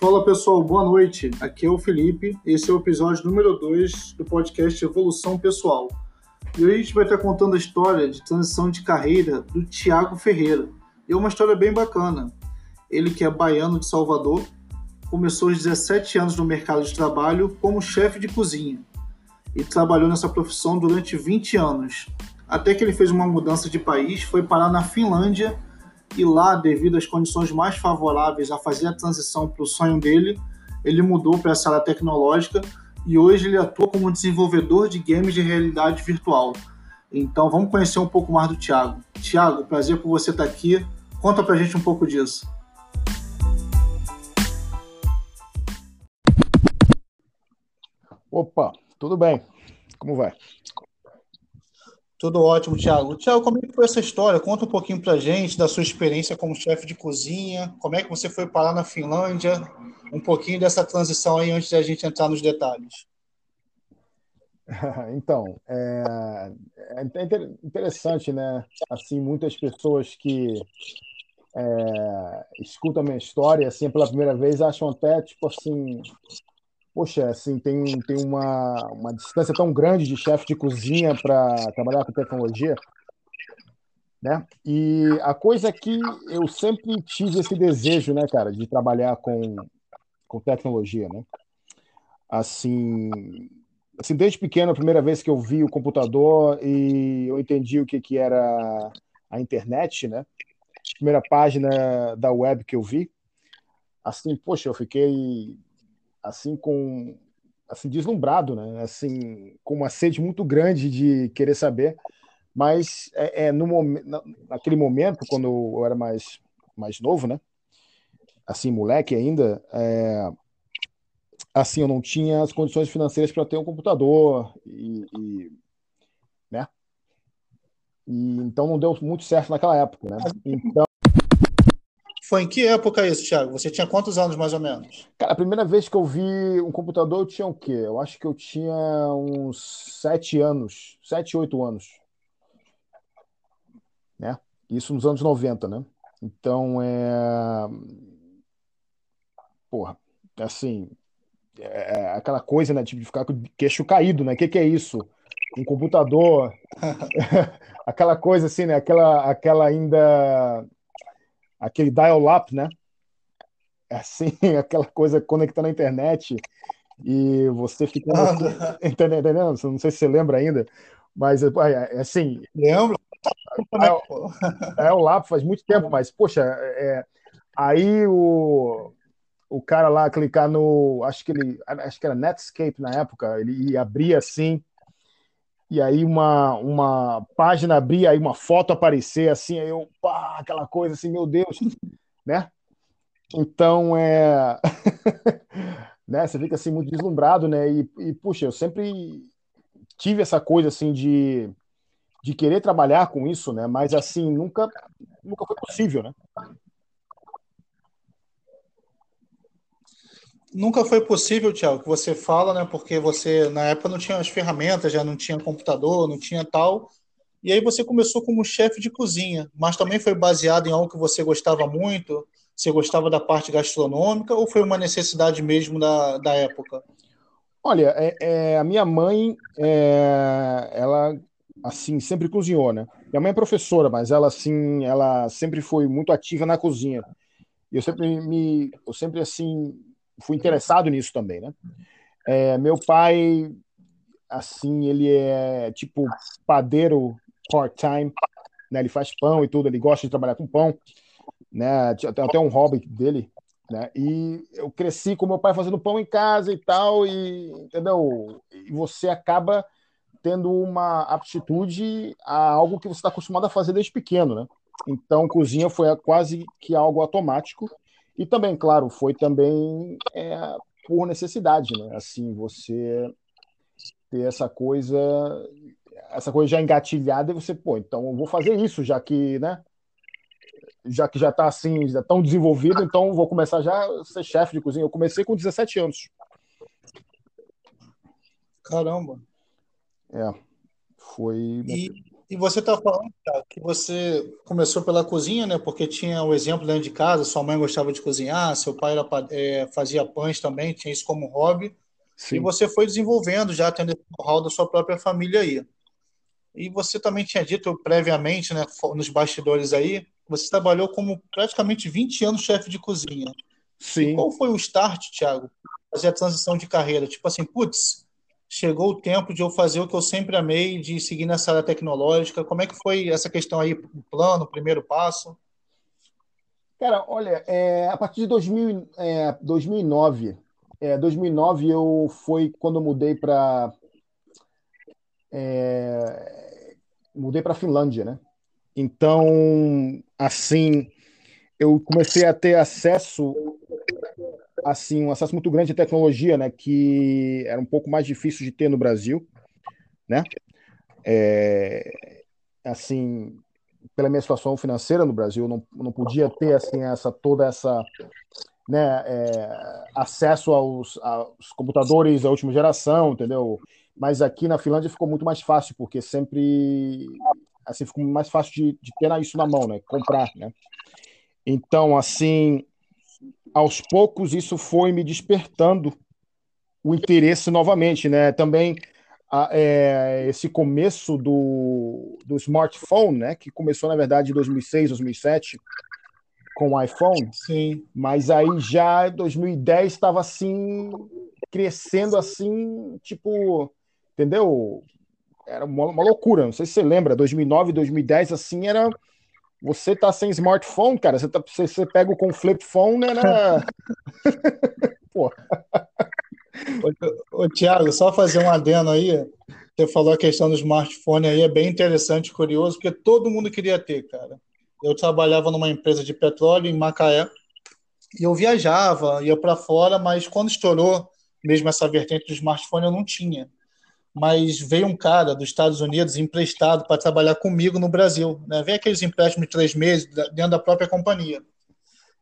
Fala pessoal, boa noite. Aqui é o Felipe. Esse é o episódio número 2 do podcast Evolução Pessoal. E hoje a gente vai estar contando a história de transição de carreira do Tiago Ferreira. E é uma história bem bacana. Ele que é baiano de Salvador, começou aos 17 anos no mercado de trabalho como chefe de cozinha e trabalhou nessa profissão durante 20 anos, até que ele fez uma mudança de país, foi parar na Finlândia e lá, devido às condições mais favoráveis a fazer a transição para o sonho dele, ele mudou para essa área tecnológica e hoje ele atua como desenvolvedor de games de realidade virtual. Então vamos conhecer um pouco mais do Thiago. Thiago, prazer por você estar aqui. Conta pra gente um pouco disso. Opa, tudo bem? Como vai? Tudo ótimo, Thiago. Thiago, como é que foi essa história? Conta um pouquinho pra gente da sua experiência como chefe de cozinha, como é que você foi parar na Finlândia, um pouquinho dessa transição aí antes da gente entrar nos detalhes. Então, é, é interessante, né? Assim, muitas pessoas que é, escutam a minha história assim pela primeira vez acham até tipo assim poxa, assim, tem, tem uma, uma distância tão grande de chefe de cozinha para trabalhar com tecnologia, né? E a coisa é que eu sempre tive esse desejo, né, cara, de trabalhar com, com tecnologia, né? Assim, assim, desde pequeno, a primeira vez que eu vi o computador e eu entendi o que, que era a internet, né? Primeira página da web que eu vi, assim, poxa, eu fiquei assim com assim deslumbrado, né? Assim com uma sede muito grande de querer saber, mas é, é no momento, naquele momento quando eu era mais mais novo, né? Assim moleque ainda, é, assim eu não tinha as condições financeiras para ter um computador e, e né? E, então não deu muito certo naquela época, né? Então foi em que época isso, Thiago? Você tinha quantos anos mais ou menos? Cara, a primeira vez que eu vi um computador eu tinha o quê? Eu acho que eu tinha uns sete anos, sete, oito anos. Né? Isso nos anos 90, né? Então, é. Porra, assim. É, é aquela coisa, né? Tipo, de ficar com o queixo caído, né? O que, que é isso? Um computador. aquela coisa assim, né? Aquela, aquela ainda aquele dial-up, né? É assim, aquela coisa conectando na internet e você fica. Ah, entendendo? Não sei se você lembra ainda, mas é, é assim. Lembro. O LAP faz muito tempo, mas, poxa, é, aí o, o cara lá clicar no. Acho que ele. Acho que era Netscape na época, ele abria assim e aí uma, uma página abrir, aí uma foto aparecer, assim, aí eu, pá, aquela coisa assim, meu Deus, né? Então, é... né, você fica assim muito deslumbrado, né? E, e, puxa, eu sempre tive essa coisa assim de, de querer trabalhar com isso, né? Mas assim, nunca, nunca foi possível, né? Nunca foi possível, Tiago, que você fala, né? Porque você, na época, não tinha as ferramentas, já não tinha computador, não tinha tal. E aí você começou como chefe de cozinha, mas também foi baseado em algo que você gostava muito? Você gostava da parte gastronômica ou foi uma necessidade mesmo da, da época? Olha, é, é, a minha mãe, é, ela assim sempre cozinhou, né? Minha mãe é professora, mas ela assim, ela sempre foi muito ativa na cozinha. E eu sempre me, eu sempre assim fui interessado nisso também, né? É, meu pai, assim, ele é tipo padeiro part-time, né? Ele faz pão e tudo, ele gosta de trabalhar com pão, né? Tem até um hobby dele, né? E eu cresci com meu pai fazendo pão em casa e tal, e entendeu? E você acaba tendo uma aptitude a algo que você está acostumado a fazer desde pequeno, né? Então, cozinha foi quase que algo automático. E também, claro, foi também é, por necessidade, né? Assim, você ter essa coisa, essa coisa já engatilhada e você, pô, então eu vou fazer isso, já que, né? Já que já está assim, já tão desenvolvido, então vou começar já a ser chefe de cozinha. Eu comecei com 17 anos. Caramba. É. Foi. E, E você está falando cara, que você começou pela cozinha, né? Porque tinha o exemplo dentro de casa, sua mãe gostava de cozinhar, seu pai era, é, fazia pães também, tinha isso como hobby. Sim. E você foi desenvolvendo, já tendo o hall da sua própria família aí. E você também tinha dito previamente, né, nos bastidores aí, você trabalhou como praticamente 20 anos chefe de cozinha. Sim. E qual foi o start, Thiago? Fazer a transição de carreira? Tipo assim, putz, chegou o tempo de eu fazer o que eu sempre amei, de seguir nessa área tecnológica. Como é que foi essa questão aí, o plano, o primeiro passo? Cara, olha, é, a partir de 2000, é, 2009, é, 2009 eu foi quando eu mudei para é, mudei para Finlândia, né? Então, assim, eu comecei a ter acesso assim um acesso muito grande à tecnologia, né, que era um pouco mais difícil de ter no Brasil, né? É, assim, pela minha situação financeira no Brasil, não, não podia ter assim essa toda essa né, é, acesso aos, aos, computadores da última geração, entendeu? Mas aqui na Finlândia ficou muito mais fácil, porque sempre assim ficou mais fácil de, de ter isso na mão, né? Comprar, né? Então, assim, aos poucos isso foi me despertando o interesse novamente, né? Também a, é, esse começo do, do smartphone, né? Que começou na verdade em 2006, 2007 com o iPhone. Sim. Mas aí já 2010 estava assim crescendo assim, tipo, entendeu? Era uma, uma loucura. Não sei se você lembra, 2009, 2010 assim era você tá sem smartphone, cara, você, tá, você, você pega com flip phone, né? Na... Pô. Ô, ô, Tiago, só fazer um adendo aí. Você falou a questão do smartphone aí, é bem interessante, curioso, porque todo mundo queria ter, cara. Eu trabalhava numa empresa de petróleo em Macaé e eu viajava, ia para fora, mas quando estourou mesmo essa vertente do smartphone, eu não tinha mas veio um cara dos Estados Unidos emprestado para trabalhar comigo no Brasil. Né? Vem aqueles empréstimos de três meses dentro da própria companhia.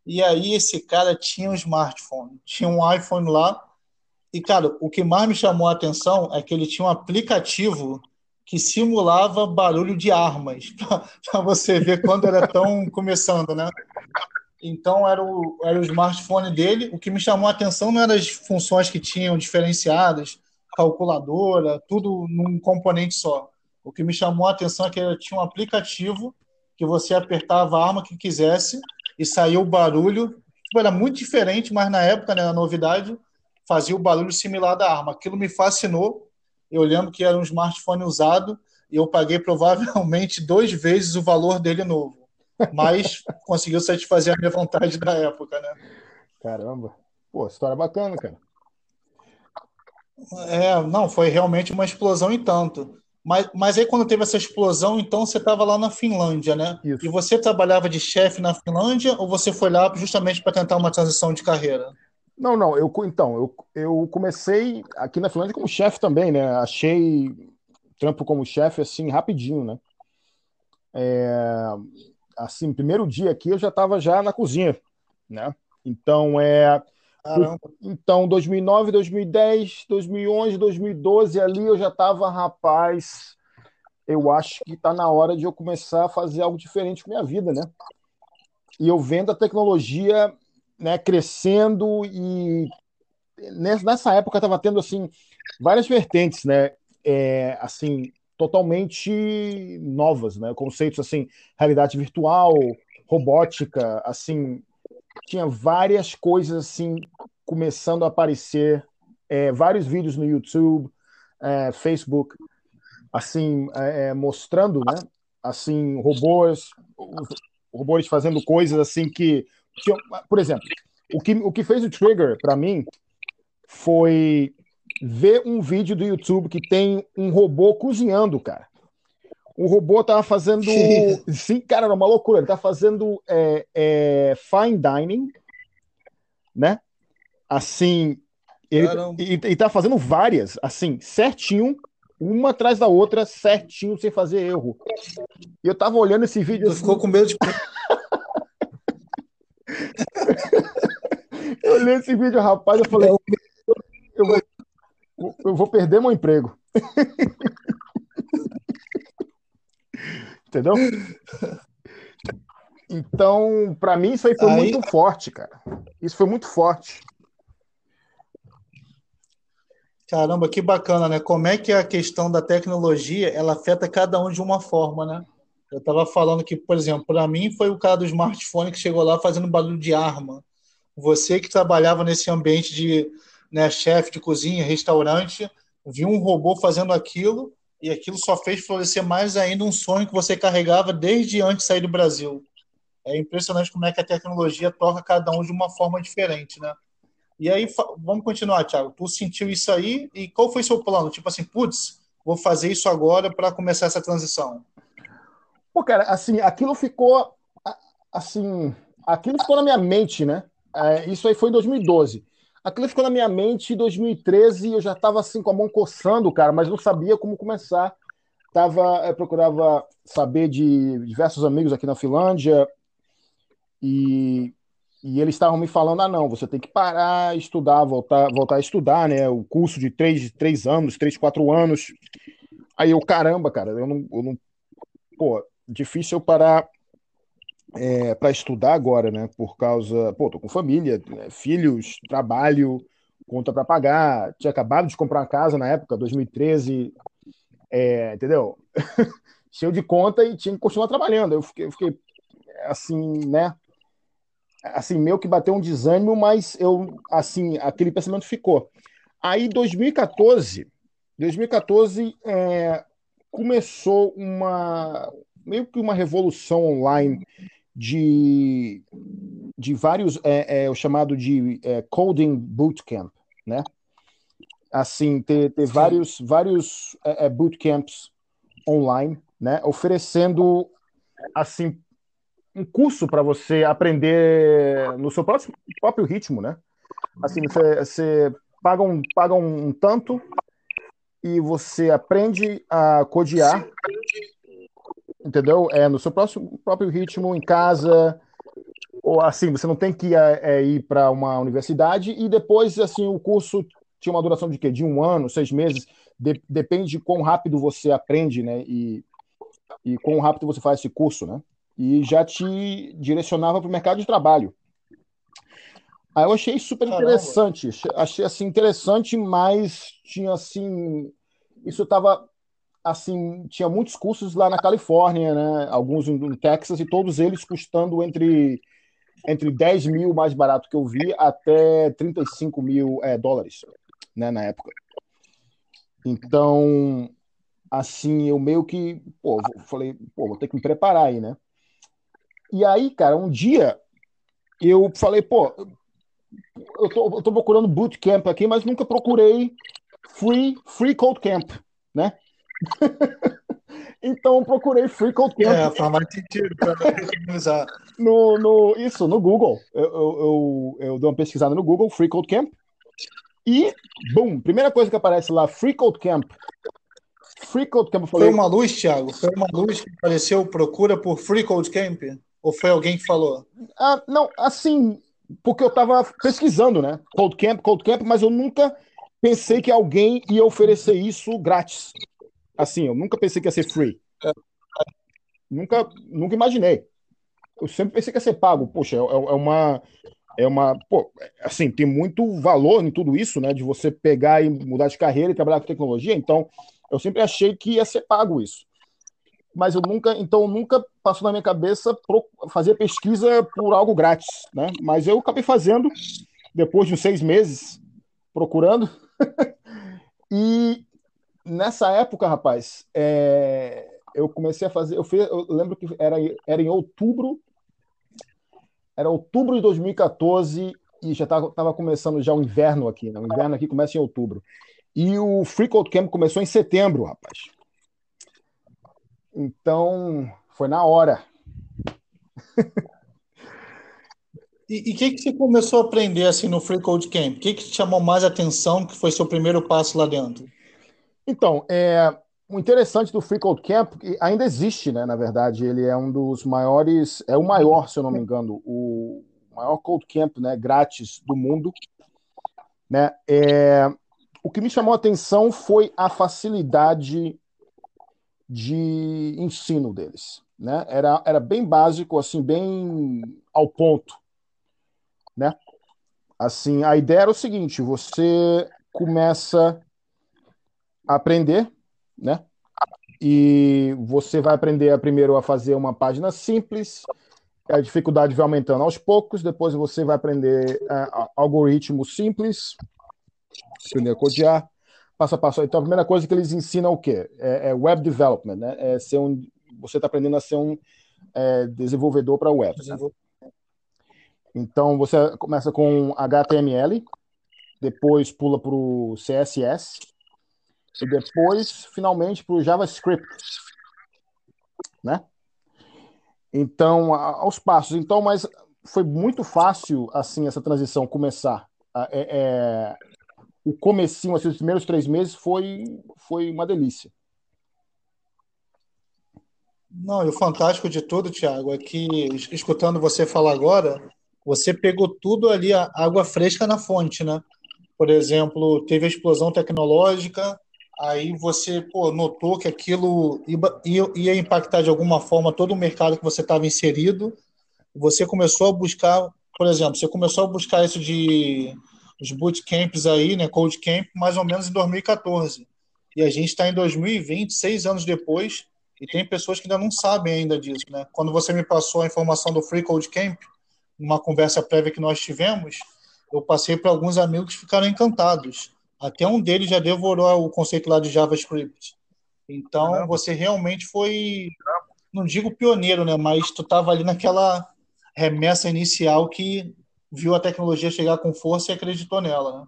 E aí esse cara tinha um smartphone, tinha um iPhone lá. E, cara, o que mais me chamou a atenção é que ele tinha um aplicativo que simulava barulho de armas, para você ver quando era tão começando, né? Então era o, era o smartphone dele. O que me chamou a atenção não eram as funções que tinham diferenciadas, calculadora, tudo num componente só. O que me chamou a atenção é que ele tinha um aplicativo que você apertava a arma que quisesse e saía o barulho. Tipo, era muito diferente, mas na época, né, a novidade, fazia o barulho similar da arma. Aquilo me fascinou. Eu lembro que era um smartphone usado e eu paguei provavelmente duas vezes o valor dele novo. Mas conseguiu satisfazer a minha vontade da época, né? Caramba. Pô, história bacana, cara. É, não, foi realmente uma explosão em tanto. Mas, mas aí quando teve essa explosão, então você estava lá na Finlândia, né? Isso. E você trabalhava de chefe na Finlândia ou você foi lá justamente para tentar uma transição de carreira? Não, não, eu então, eu, eu comecei aqui na Finlândia como chefe também, né? Achei trampo como chefe assim rapidinho, né? É, assim, primeiro dia aqui eu já estava já na cozinha, né? Então é Caramba. Então, 2009, 2010, 2011, 2012, ali eu já estava, rapaz, eu acho que está na hora de eu começar a fazer algo diferente com minha vida, né? E eu vendo a tecnologia né, crescendo e nessa época estava tendo assim várias vertentes, né? É, assim totalmente novas, né? Conceitos assim, realidade virtual, robótica, assim tinha várias coisas assim começando a aparecer, é, vários vídeos no YouTube, é, Facebook, assim é, é mostrando, né? Assim robôs, robôs fazendo coisas assim que, por exemplo, o que o que fez o trigger para mim foi ver um vídeo do YouTube que tem um robô cozinhando, cara o robô tava fazendo. Sim, cara, era uma loucura. Ele tá fazendo é, é, fine dining, né? Assim. Ele, e, e tá fazendo várias, assim, certinho, uma atrás da outra, certinho, sem fazer erro. E eu tava olhando esse vídeo. Tu assim... ficou com medo de. eu olhei esse vídeo, rapaz, eu falei. Eu vou, eu vou perder meu emprego. Entendeu? Então, para mim, isso aí foi aí... muito forte, cara. Isso foi muito forte. Caramba, que bacana, né? Como é que a questão da tecnologia ela afeta cada um de uma forma, né? Eu estava falando que, por exemplo, para mim foi o cara do smartphone que chegou lá fazendo barulho de arma. Você que trabalhava nesse ambiente de né, chefe de cozinha, restaurante, viu um robô fazendo aquilo e aquilo só fez florescer mais ainda um sonho que você carregava desde antes de sair do Brasil. É impressionante como é que a tecnologia toca cada um de uma forma diferente, né? E aí, vamos continuar, Thiago. Tu sentiu isso aí e qual foi seu plano? Tipo assim, putz, vou fazer isso agora para começar essa transição. Pô, cara, assim, aquilo ficou, assim, aquilo ficou na minha mente, né? É, isso aí foi em 2012. Aquilo ficou na minha mente em 2013 eu já estava assim com a mão coçando, cara, mas não sabia como começar. Tava, é, procurava saber de diversos amigos aqui na Finlândia e e eles estavam me falando: ah, não, você tem que parar, estudar, voltar, voltar a estudar, né? O curso de três, três anos, três, quatro anos. Aí eu, caramba, cara, eu não. Eu não pô, difícil eu parar é, para estudar agora, né? Por causa. Pô, tô com família, né? filhos, trabalho, conta para pagar. Tinha acabado de comprar uma casa na época, 2013, é, entendeu? Cheio de conta e tinha que continuar trabalhando. Eu fiquei, eu fiquei assim, né? assim, meio que bateu um desânimo, mas eu, assim, aquele pensamento ficou. Aí, 2014, 2014 é, começou uma, meio que uma revolução online de, de vários, é, é, o chamado de é, Coding Bootcamp, né? Assim, ter, ter vários, vários é, é, bootcamps online, né? Oferecendo, assim, um curso para você aprender no seu próprio, próprio ritmo, né? Assim, você, você paga, um, paga um, tanto e você aprende a codear, entendeu? É no seu próximo, próprio ritmo, em casa, ou assim, você não tem que é, é ir para uma universidade e depois, assim, o curso tinha uma duração de quê? De um ano, seis meses, de, depende de quão rápido você aprende, né? E, e quão rápido você faz esse curso, né? e já te direcionava para o mercado de trabalho. Aí eu achei super interessante, Caramba. achei assim interessante, mas tinha assim, isso estava assim, tinha muitos cursos lá na Califórnia, né? Alguns no Texas e todos eles custando entre entre 10 mil mais barato que eu vi até 35 mil é, dólares, né? Na época. Então, assim, eu meio que, pô, falei, pô, vou ter que me preparar aí, né? E aí, cara, um dia eu falei, pô, eu tô, eu tô procurando bootcamp aqui, mas nunca procurei free, free code camp, né? então procurei free code camp. É, faz mais sentido para no, no Isso, no Google. Eu, eu, eu, eu dei uma pesquisada no Google, free code camp. E, bum, primeira coisa que aparece lá, free code camp. Free code camp. Falei, Foi uma luz, Thiago? Foi uma luz que apareceu, procura por free code camp? Ou foi alguém que falou? Ah, não, assim, porque eu estava pesquisando, né? Cold Camp, Cold Camp, mas eu nunca pensei que alguém ia oferecer isso grátis. Assim, eu nunca pensei que ia ser free. Nunca, nunca imaginei. Eu sempre pensei que ia ser pago. Poxa, é, é uma. É uma. Pô, assim, tem muito valor em tudo isso, né? De você pegar e mudar de carreira e trabalhar com tecnologia. Então, eu sempre achei que ia ser pago isso mas eu nunca, então nunca passou na minha cabeça fazer pesquisa por algo grátis, né? Mas eu acabei fazendo depois de uns seis meses procurando e nessa época, rapaz, é, eu comecei a fazer, eu, fiz, eu lembro que era, era em outubro, era outubro de 2014 e já estava começando já o inverno aqui, né? O inverno aqui começa em outubro. E o Free Code Camp começou em setembro, rapaz. Então, foi na hora. E o que, que você começou a aprender assim no Free Code Camp? O que, que te chamou mais atenção que foi seu primeiro passo lá dentro? Então, é, o interessante do Free Code Camp, que ainda existe, né, na verdade, ele é um dos maiores, é o maior, se eu não me engano, o maior Code Camp né, grátis do mundo. Né? É, o que me chamou a atenção foi a facilidade de ensino deles, né? Era, era bem básico, assim, bem ao ponto, né? Assim, a ideia era o seguinte: você começa aprender, né? E você vai aprender primeiro a fazer uma página simples, a dificuldade vai aumentando aos poucos, depois você vai aprender uh, algoritmo simples, aprender a codear, passo a passo. Então, a primeira coisa que eles ensinam é o quê? É, é web development, né? É ser um, você está aprendendo a ser um é, desenvolvedor para web. Né? Então, você começa com HTML, depois pula para o CSS, e depois, finalmente, para o JavaScript, né? Então, aos passos. Então, mas foi muito fácil, assim, essa transição começar. É, é, o comecinho, assim, os primeiros três meses foi, foi uma delícia. Não, e o fantástico de tudo, Tiago, é que, escutando você falar agora, você pegou tudo ali, a água fresca na fonte, né? Por exemplo, teve a explosão tecnológica, aí você pô, notou que aquilo ia, impactar de alguma forma todo o mercado que você estava inserido. Você começou a buscar, por exemplo, você começou a buscar isso de os bootcamps aí, né, Code Camp, mais ou menos em 2014. E a gente está em 2020, seis anos depois, e tem pessoas que ainda não sabem ainda disso, né? Quando você me passou a informação do Free Code Camp, numa conversa prévia que nós tivemos, eu passei para alguns amigos que ficaram encantados. Até um deles já devorou o conceito lá de JavaScript. Então, você realmente foi, não digo pioneiro, né? Mas tu estava ali naquela remessa inicial que viu a tecnologia chegar com força e acreditou nela, né?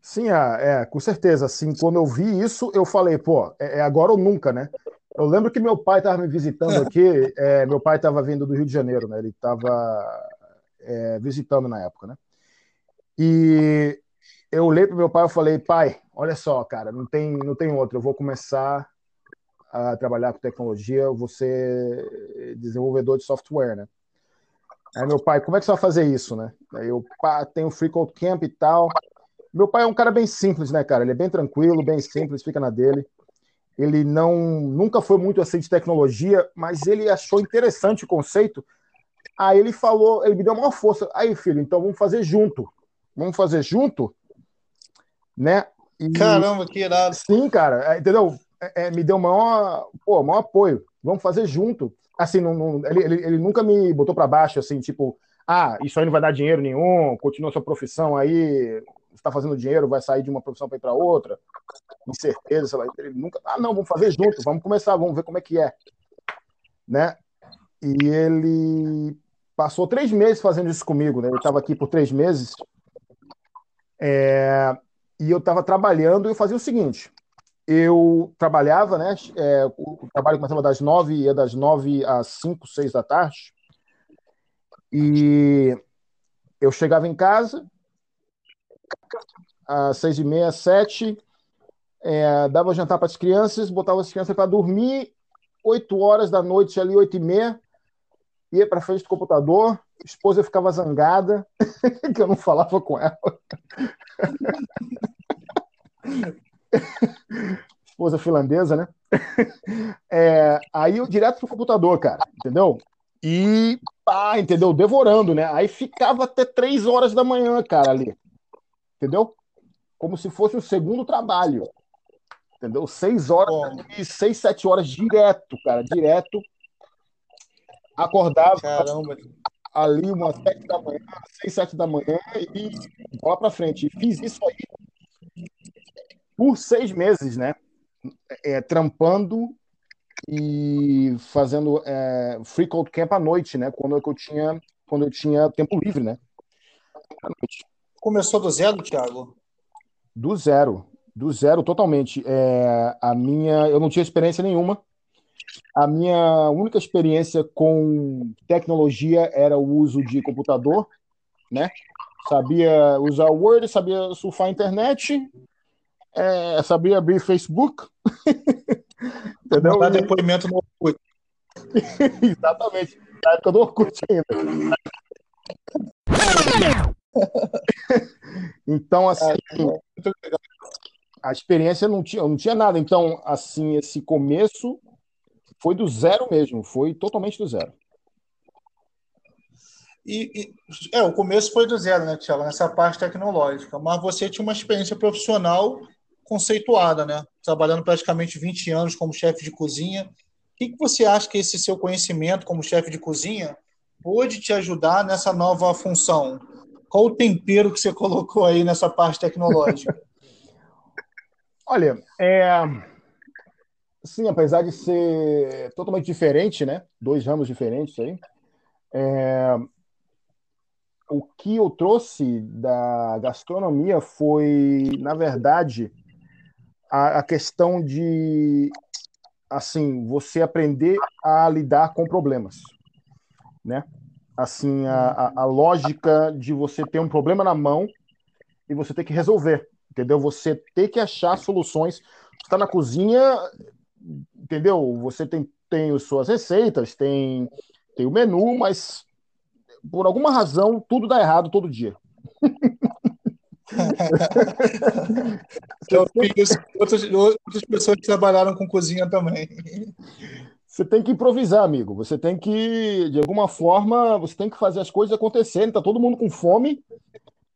Sim, é, é, com certeza. Assim, quando eu vi isso, eu falei, pô, é, é agora ou nunca, né? Eu lembro que meu pai estava me visitando aqui. É, meu pai estava vindo do Rio de Janeiro, né? Ele estava é, visitando na época, né? E eu olhei para meu pai e falei, pai, olha só, cara, não tem, não tem outro. Eu vou começar a trabalhar com tecnologia, eu vou ser desenvolvedor de software, né? Aí meu pai, como é que você vai fazer isso, né? Aí eu, pá, tem o Free Code Camp e tal. Meu pai é um cara bem simples, né, cara? Ele é bem tranquilo, bem simples, fica na dele. Ele não, nunca foi muito assim de tecnologia, mas ele achou interessante o conceito. Aí ele falou, ele me deu uma força. Aí, filho, então vamos fazer junto. Vamos fazer junto? Né? E, Caramba, que irado. Sim, cara, é, entendeu? É, é, me deu maior, pô, maior apoio. Vamos fazer junto. Assim, não, não ele, ele, ele, nunca me botou para baixo, assim, tipo, ah, isso aí não vai dar dinheiro nenhum, continua sua profissão aí, está fazendo dinheiro, vai sair de uma profissão para ir para outra, incerteza, sei lá. Ele nunca, ah, não, vamos fazer junto, vamos começar, vamos ver como é que é, né? E ele passou três meses fazendo isso comigo, né? Ele estava aqui por três meses. É, e eu estava trabalhando e eu fazia o seguinte: eu trabalhava, né? É, o trabalho começava das nove, ia das nove às cinco, seis da tarde. E eu chegava em casa às seis e meia, sete, é, dava jantar para as crianças, botava as crianças para dormir, oito horas da noite ali, oito e meia, ia para frente do computador, esposa ficava zangada que eu não falava com ela. Esposa finlandesa, né? É, aí eu direto pro computador, cara, entendeu? E pá, entendeu? Devorando, né? Aí ficava até três horas da manhã, cara, ali. Entendeu? Como se fosse o segundo trabalho. Entendeu? Seis horas, e seis, sete horas direto, cara, direto. Acordava. Caramba ali umas sete da manhã, seis, sete da manhã e bola para frente. E fiz isso aí por seis meses, né? É, trampando e fazendo é, free code camp à noite, né? Quando eu tinha quando eu tinha tempo livre, né? Começou do zero, Thiago? Do zero, do zero totalmente. É, a minha, eu não tinha experiência nenhuma. A minha única experiência com tecnologia era o uso de computador, né? Sabia usar o Word, sabia surfar a internet, é, sabia abrir Facebook. Entendeu? Dar depoimento no Orkut. Exatamente. Na época do Orkut ainda. então, assim, a experiência não tinha, não tinha nada. Então, assim, esse começo foi do zero mesmo, foi totalmente do zero. E, e, é, o começo foi do zero, né, Tiago, nessa parte tecnológica. Mas você tinha uma experiência profissional conceituada, né? Trabalhando praticamente 20 anos como chefe de cozinha. O que, que você acha que esse seu conhecimento como chefe de cozinha pôde te ajudar nessa nova função? Qual o tempero que você colocou aí nessa parte tecnológica? Olha, é... sim, apesar de ser totalmente diferente, né? Dois ramos diferentes aí. É o que eu trouxe da gastronomia foi, na verdade, a, a, questão de assim você aprender a lidar com problemas, né? Assim a, a, lógica de você ter um problema na mão e você ter que resolver, entendeu? Você ter que achar soluções. Está na cozinha, entendeu? Você tem tem as suas receitas, tem tem o menu, mas por alguma razão, tudo dá errado todo dia. Eu fiz outras, outras pessoas que trabalharam com cozinha também. Você tem que improvisar, amigo. Você tem que, de alguma forma, você tem que fazer as coisas acontecerem. Tá todo mundo com fome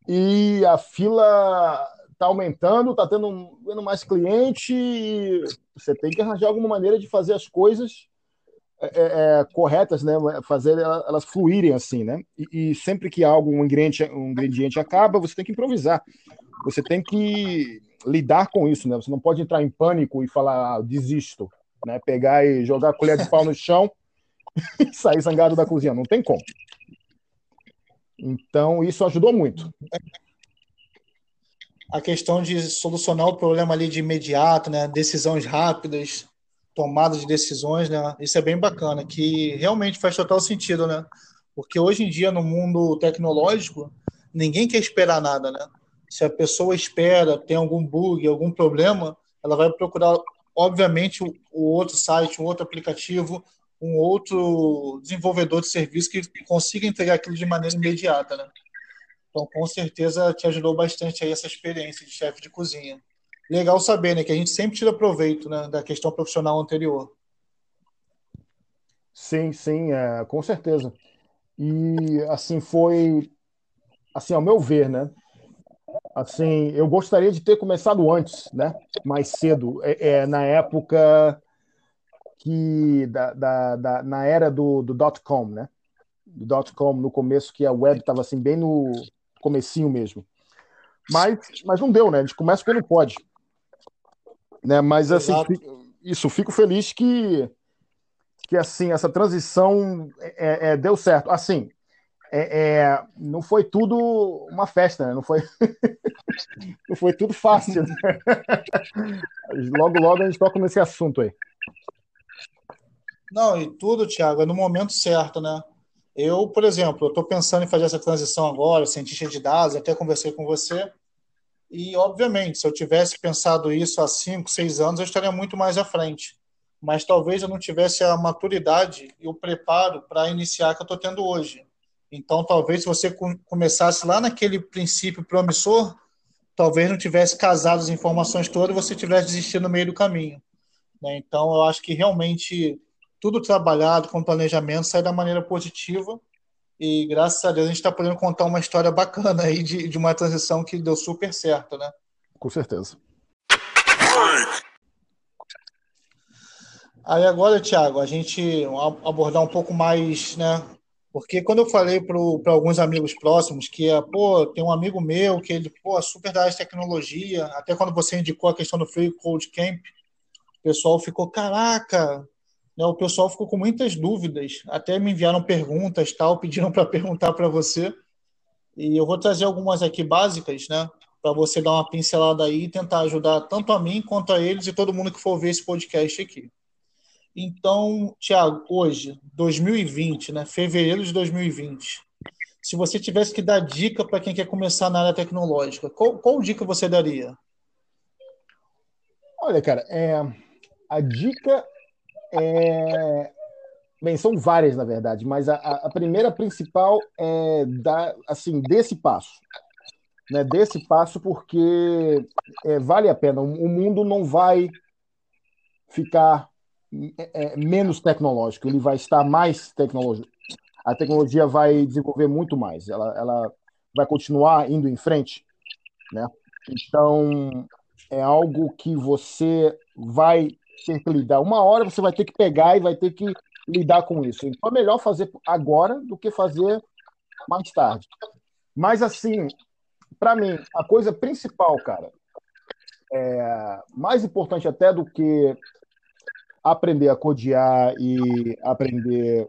e a fila tá aumentando, tá tendo, tendo mais cliente. Você tem que arranjar alguma maneira de fazer as coisas é, é, é, corretas, né? Fazer elas fluírem assim, né? E, e, sempre que algo, um ingrediente, um ingrediente acaba, você tem que improvisar. Você tem que lidar com isso, né? Você não pode entrar em pânico e falar, ah, desisto, né? Pegar e jogar a colher de pau no chão e sair zangado da cozinha. Não tem como. Então, isso ajudou muito. A questão de solucionar o problema ali de imediato, né? Decisões rápidas, tomada de decisões, né? Isso é bem bacana, que realmente faz total sentido, né? Porque hoje em dia, no mundo tecnológico, ninguém quer esperar nada, né? Se a pessoa espera, tem algum bug, algum problema, ela vai procurar, obviamente, o outro site, um outro aplicativo, um outro desenvolvedor de serviço que consiga entregar aquilo de maneira imediata, né? Então, com certeza, te ajudou bastante aí essa experiência de chefe de cozinha legal saber, né, que a gente sempre tira proveito né, da questão profissional anterior. Sim, sim, é, com certeza. E assim foi, assim ao meu ver, né? Assim, eu gostaria de ter começado antes, né? Mais cedo, é, é na época que da, da, da, na era do, do dot com, né? Do dot com no começo que a web estava assim bem no comecinho mesmo. Mas, mas não deu, né? A gente começa quando pode. Né? Mas assim, fico, isso, fico feliz que, que assim, essa transição é, é, deu certo. Assim, é, é, não foi tudo uma festa, né? não, foi, não foi tudo fácil. Né? logo, logo a gente toca nesse assunto aí. Não, e tudo, Thiago, é no momento certo, né? Eu, por exemplo, estou pensando em fazer essa transição agora, cientista de dados, até conversei com você. E, obviamente, se eu tivesse pensado isso há cinco, seis anos, eu estaria muito mais à frente. Mas talvez eu não tivesse a maturidade e o preparo para iniciar que eu estou tendo hoje. Então, talvez se você começasse lá naquele princípio promissor, talvez não tivesse casado as informações todas e você tivesse desistido no meio do caminho. Né? Então, eu acho que realmente tudo trabalhado com planejamento sai da maneira positiva e graças a Deus a gente está podendo contar uma história bacana aí de, de uma transição que deu super certo, né? Com certeza. Aí agora, Thiago, a gente abordar um pouco mais, né? Porque quando eu falei para alguns amigos próximos que, é, pô, tem um amigo meu que ele, pô, super da área de tecnologia, até quando você indicou a questão do Free Code Camp, o pessoal ficou, caraca, o pessoal ficou com muitas dúvidas, até me enviaram perguntas, tal, pediram para perguntar para você. E eu vou trazer algumas aqui básicas, né, para você dar uma pincelada aí e tentar ajudar tanto a mim quanto a eles e todo mundo que for ver esse podcast aqui. Então, Tiago, hoje, 2020, né, fevereiro de 2020, se você tivesse que dar dica para quem quer começar na área tecnológica, qual, qual dica você daria? Olha, cara, é, a dica é... Bem, são várias, na verdade, mas a, a primeira principal é dar, assim, desse passo. Né, desse passo, porque é, vale a pena. O mundo não vai ficar é, é, menos tecnológico, ele vai estar mais tecnológico. A tecnologia vai desenvolver muito mais, ela, ela vai continuar indo em frente, né? Então, é algo que você vai ter que lidar. Uma hora você vai ter que pegar e vai ter que lidar com isso. Então, é melhor fazer agora do que fazer mais tarde. Mas, assim, para mim, a coisa principal, cara, é mais importante até do que aprender a codear e aprender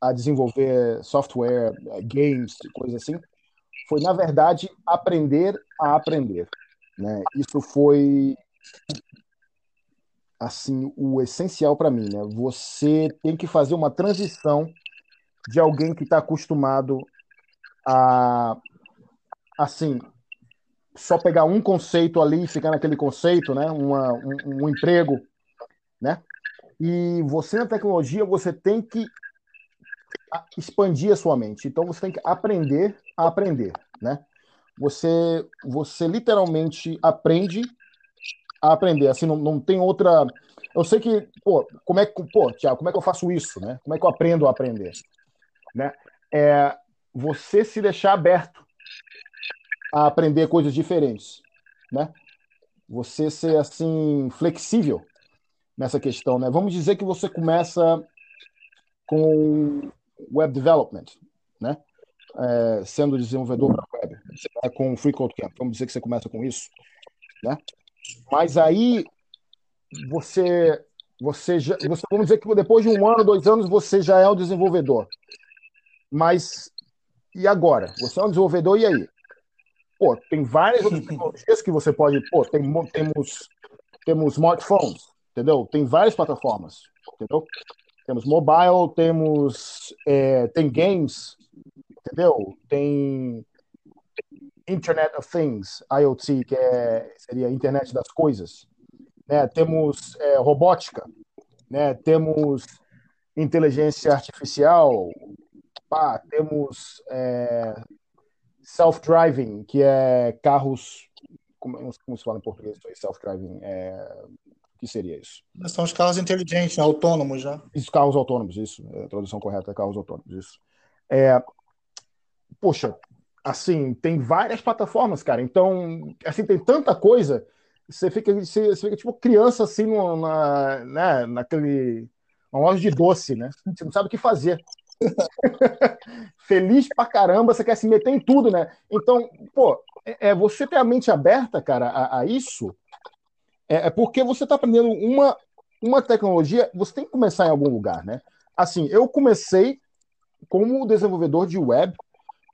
a desenvolver software, games, coisas assim, foi, na verdade, aprender a aprender. Né? Isso foi assim o essencial para mim. Né? Você tem que fazer uma transição de alguém que está acostumado a assim só pegar um conceito ali e ficar naquele conceito, né? Uma, um, um emprego, né? E você na tecnologia você tem que expandir a sua mente. Então você tem que aprender a aprender, né? Você você literalmente aprende a aprender. Assim não, não tem outra. Eu sei que pô, como é que pô, Tiago, como é que eu faço isso, né? Como é que eu aprendo a aprender, né? É você se deixar aberto a aprender coisas diferentes, né? Você ser assim flexível nessa questão, né? Vamos dizer que você começa com web development, né? É, sendo desenvolvedor para web, vai com Free Code Camp, vamos dizer que você começa com isso, né? Mas aí você você já, você vamos dizer que depois de um ano, dois anos você já é o desenvolvedor. Mas e agora? Você é um desenvolvedor e aí? Pô, tem várias outras tecnologias que você pode, pô, tem, temos temos smartphones, entendeu? Tem várias plataformas, entendeu? Temos mobile, temos é, tem games, entendeu? Tem Internet of Things, IoT, que é, seria a internet das coisas. Né? Temos é, robótica, né? temos inteligência artificial, pá, temos é, self-driving, que é carros. Como, como se fala em português? Self-driving. É, o que seria isso? São os carros inteligentes, autônomos já. Isso, carros autônomos, isso. É, a tradução correta é carros autônomos, isso. É, poxa, assim, tem várias plataformas, cara. Então, assim, tem tanta coisa. Você fica, você, você fica tipo criança assim na, né, naquele uma loja de doce, né? Você não sabe o que fazer. Feliz pra caramba, você quer se meter em tudo, né? Então, pô, é, é você ter a mente aberta, cara, a, a isso, é, é porque você está aprendendo uma, uma tecnologia, você tem que começar em algum lugar, né? Assim, eu comecei como desenvolvedor de web,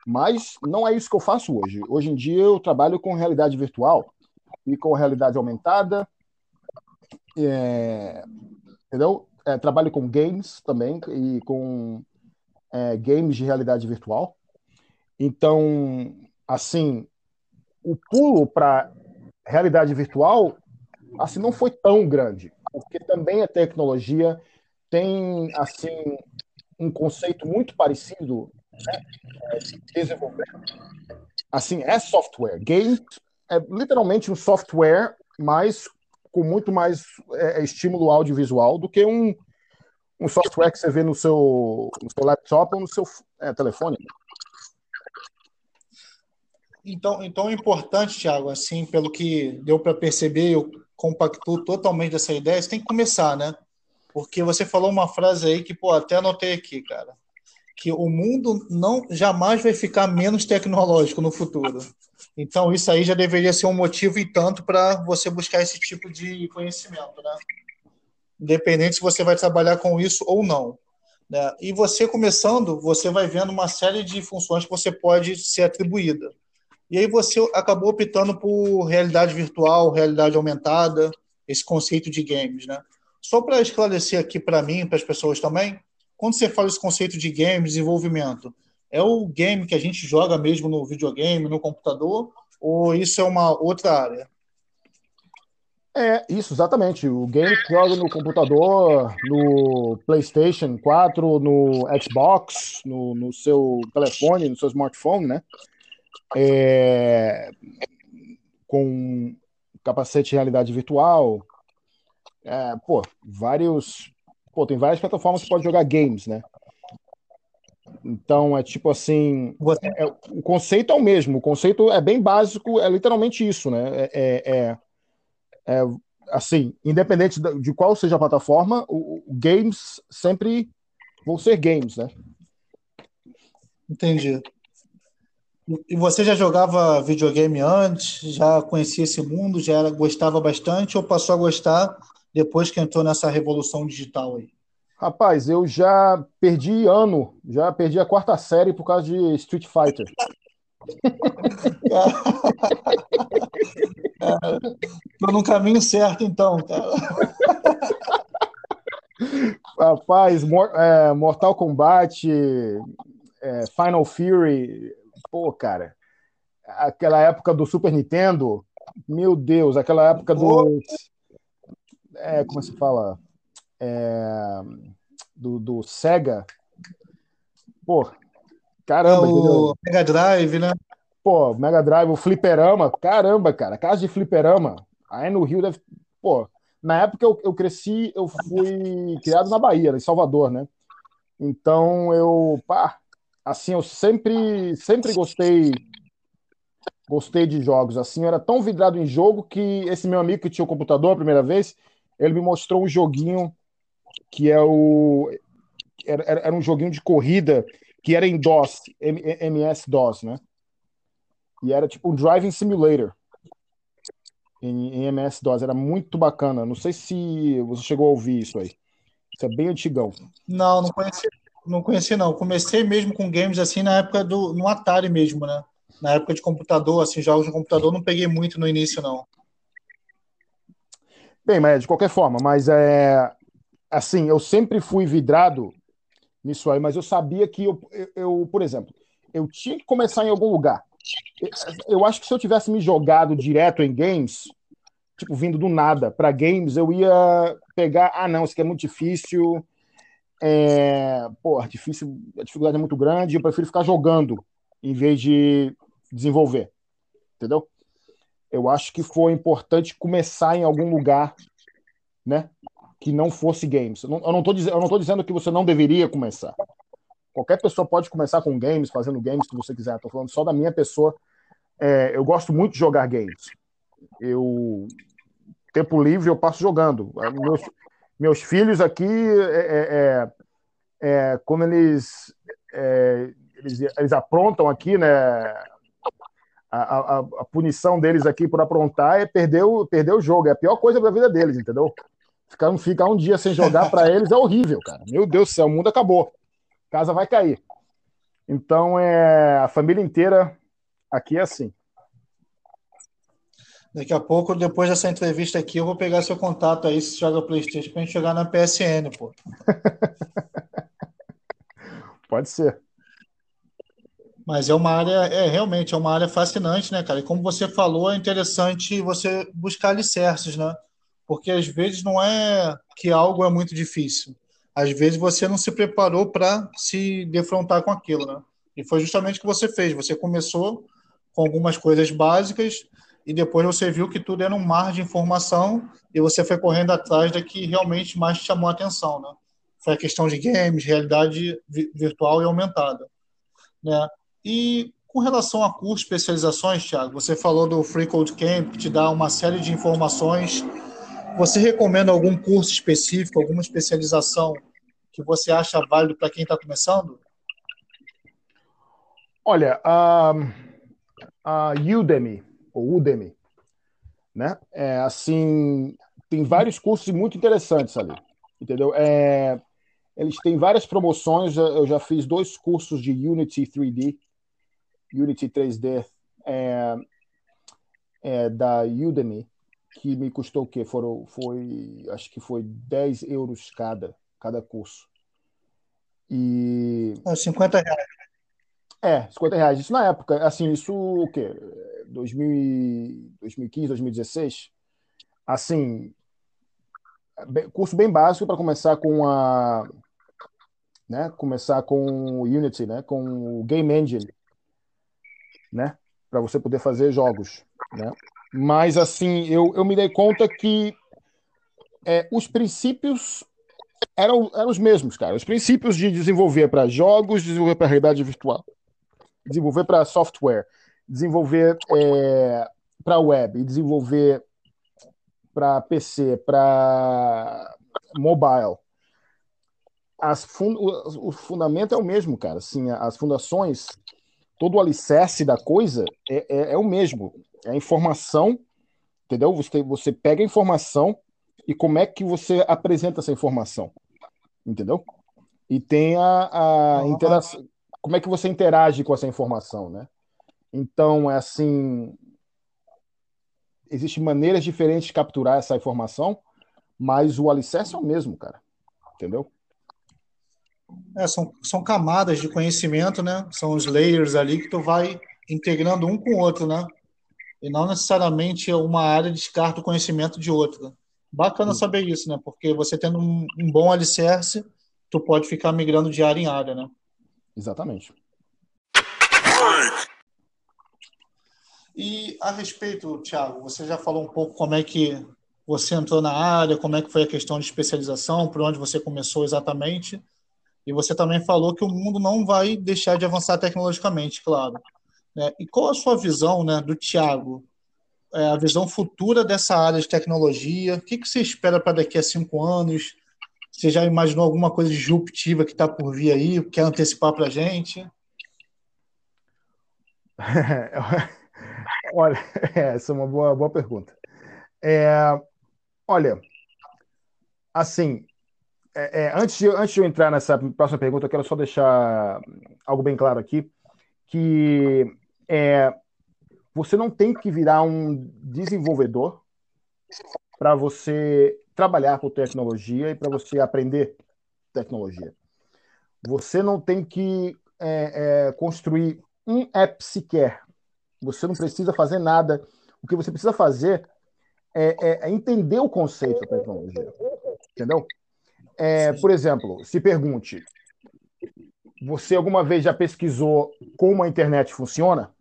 mas não é isso que eu faço hoje. Hoje em dia eu trabalho com realidade virtual e com realidade aumentada, é, entendeu? É, trabalho com games também e com é, games de realidade virtual. Então, assim, o pulo para realidade virtual assim não foi tão grande, porque também a tecnologia tem assim um conceito muito parecido né, de desenvolver. Assim, é software. Game é literalmente um software, mas com muito mais é, estímulo audiovisual do que um, um software que você vê no seu, no seu laptop ou no seu é, telefone. Então, então é importante, Thiago, assim, pelo que deu para perceber, eu compactuo totalmente dessa ideia, você tem que começar, né? Porque você falou uma frase aí que, pô, até anotei aqui, cara, que o mundo não jamais vai ficar menos tecnológico no futuro. Então, isso aí já deveria ser um motivo e tanto para você buscar esse tipo de conhecimento, né? independente se você vai trabalhar com isso ou não. Né? E você começando, você vai vendo uma série de funções que você pode ser atribuída. E aí você acabou optando por realidade virtual, realidade aumentada, esse conceito de games, né? Só para esclarecer aqui para mim, para as pessoas também, quando você fala esse conceito de game, desenvolvimento, é o game que a gente joga mesmo no videogame, no computador, ou isso é uma outra área? É, isso, exatamente. O game que joga no computador, no PlayStation 4, no Xbox, no, no seu telefone, no seu smartphone, né? É, com capacete de realidade virtual, é, pô, vários. Pô, tem várias plataformas que você pode jogar games, né? Então é tipo assim. É, é, o conceito é o mesmo, o conceito é bem básico, é literalmente isso, né? É, é, é, é assim, independente de qual seja a plataforma, o, o, games sempre vão ser games, né? Entendi. E você já jogava videogame antes? Já conhecia esse mundo? Já era, gostava bastante ou passou a gostar depois que entrou nessa revolução digital aí? Rapaz, eu já perdi ano, já perdi a quarta série por causa de Street Fighter. Tô no caminho certo, então, cara. Rapaz, é, Mortal Kombat, é, Final Fury, pô, cara, aquela época do Super Nintendo, meu Deus, aquela época do. É, como se fala? é, do, do Sega. Pô, caramba. É o Mega Drive, né? Pô, Mega Drive, o Fliperama, caramba, cara, casa de Fliperama. Aí no Rio deve. Pô, na época eu, eu cresci, eu fui criado na Bahia, em Salvador, né? Então eu, pá, assim, eu sempre, sempre gostei gostei de jogos. Assim, eu era tão vidrado em jogo que esse meu amigo que tinha o computador a primeira vez, ele me mostrou um joguinho que é o era, era um joguinho de corrida que era em DOS, MS-DOS, né? E era tipo um driving simulator em, em MS-DOS. Era muito bacana. Não sei se você chegou a ouvir isso aí. Isso é bem antigão. Não, não conheci, não conheci não. Comecei mesmo com games assim na época do no Atari mesmo, né? Na época de computador, assim, jogos de computador não peguei muito no início não. Bem, mas de qualquer forma, mas é assim, eu sempre fui vidrado nisso aí, mas eu sabia que eu, eu, por exemplo, eu tinha que começar em algum lugar. Eu acho que se eu tivesse me jogado direto em games, tipo, vindo do nada para games, eu ia pegar, ah, não, isso aqui é muito difícil, é, pô, difícil, a dificuldade é muito grande, eu prefiro ficar jogando em vez de desenvolver, entendeu? Eu acho que foi importante começar em algum lugar, né? que não fosse games. Eu não estou dizendo, eu não tô dizendo que você não deveria começar. Qualquer pessoa pode começar com games, fazendo games que você quiser. Estou falando só da minha pessoa. É, eu gosto muito de jogar games. Eu tempo livre eu passo jogando. Meus, meus filhos aqui, é, é, é, é quando eles, é, eles, eles aprontam aqui, né? A, a, a, punição deles aqui por aprontar é perder o, perder o jogo. É a pior coisa da vida deles, entendeu? Ficar, ficar um dia sem jogar para eles é horrível, cara. Meu Deus do céu, o mundo acabou. Casa vai cair. Então, é, a família inteira aqui é assim. Daqui a pouco, depois dessa entrevista aqui, eu vou pegar seu contato aí, se joga Playstation, pra gente jogar na PSN, pô. Pode ser. Mas é uma área, é realmente é uma área fascinante, né, cara? E como você falou, é interessante você buscar alicerces, né? porque às vezes não é que algo é muito difícil. Às vezes você não se preparou para se defrontar com aquilo, né? E foi justamente o que você fez. Você começou com algumas coisas básicas e depois você viu que tudo era um mar de informação e você foi correndo atrás da que realmente mais te chamou a atenção, né? Foi a questão de games, realidade virtual e aumentada, né? E com relação a curso, especializações, Thiago, você falou do Free Code Camp, que te dá uma série de informações você recomenda algum curso específico, alguma especialização que você acha válido para quem está começando? Olha, a, a Udemy, ou Udemy, né? É, assim, tem vários cursos muito interessantes ali, entendeu? É, eles têm várias promoções, eu já fiz dois cursos de Unity 3D, Unity 3D, é, é, da Udemy, que me custou o quê? Foram, foi, acho que foi 10 euros cada, cada curso. E... 50 reais. É, 50 reais. Isso na época, assim, isso o quê? 2000, 2015, 2016? Assim, curso bem básico para começar com a né, começar com o Unity, né, com o Game Engine, né, para você poder fazer jogos, né? Mas, assim, eu, eu me dei conta que é, os princípios eram, eram os mesmos, cara. Os princípios de desenvolver para jogos, desenvolver para realidade virtual, desenvolver para software, desenvolver é, para web, desenvolver para PC, para mobile. As fund... o, o fundamento é o mesmo, cara. Assim, as fundações, todo o alicerce da coisa é, é, é o mesmo. É a informação, entendeu? Você, você pega a informação e como é que você apresenta essa informação, entendeu? E tem a, a interação. Como é que você interage com essa informação, né? Então, é assim. Existem maneiras diferentes de capturar essa informação, mas o alicerce é o mesmo, cara. Entendeu? É, são, são camadas de conhecimento, né? São os layers ali que tu vai integrando um com o outro, né? E não necessariamente uma área descarta o conhecimento de outra. Bacana Sim. saber isso, né? Porque você tendo um, um, bom alicerce, tu pode ficar migrando de área em área, né? Exatamente. E a respeito, Thiago, você já falou um pouco como é que você entrou na área, como é que foi a questão de especialização, por onde você começou exatamente. E você também falou que o mundo não vai deixar de avançar tecnologicamente, claro. Né? E qual a sua visão né, do Thiago é, a visão futura dessa área de tecnologia? O que, que você espera para daqui a cinco anos? Você já imaginou alguma coisa disruptiva que está por vir aí? Quer antecipar para a gente? olha, essa é uma boa, boa pergunta. É, olha, assim, é, é, antes, de, antes de eu entrar nessa próxima pergunta, eu quero só deixar algo bem claro aqui, que é, você não tem que virar um desenvolvedor para você trabalhar com tecnologia e para você aprender tecnologia. Você não tem que é, é, construir um app sequer. Você não precisa fazer nada. O que você precisa fazer é, é, é entender o conceito da tecnologia. Entendeu? É, por exemplo, se pergunte: você alguma vez já pesquisou como a internet funciona?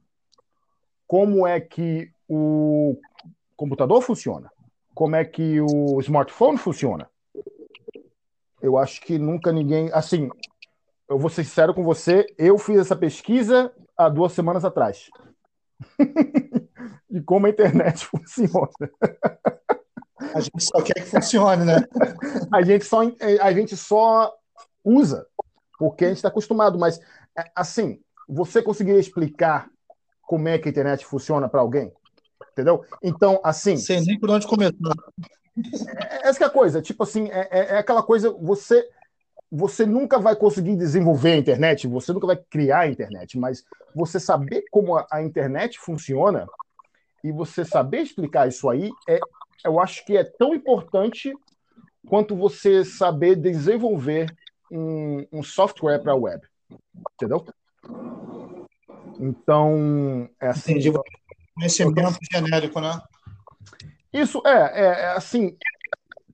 como é que o computador funciona, como é que o smartphone funciona. Eu acho que nunca ninguém. Assim, eu vou ser sincero com você, eu fiz essa pesquisa há duas semanas atrás. de como a internet funciona. A gente só quer que funcione, né? a, gente só, a gente só usa, porque a gente está acostumado, mas, é, assim, você conseguiria explicar como é que a internet funciona para alguém. Entendeu? Então, assim. Sem nem por onde começar. É, essa é a coisa. Tipo assim, é, é, é aquela coisa. Você você nunca vai conseguir desenvolver a internet, você nunca vai criar a internet, mas você saber como a, a, internet funciona e você saber explicar isso aí, é, eu acho que é tão importante quanto você saber desenvolver um, um software para a web. Entendeu? Então, é assim. Entendi. Conhecimento genérico, né? Isso é, é, é, assim,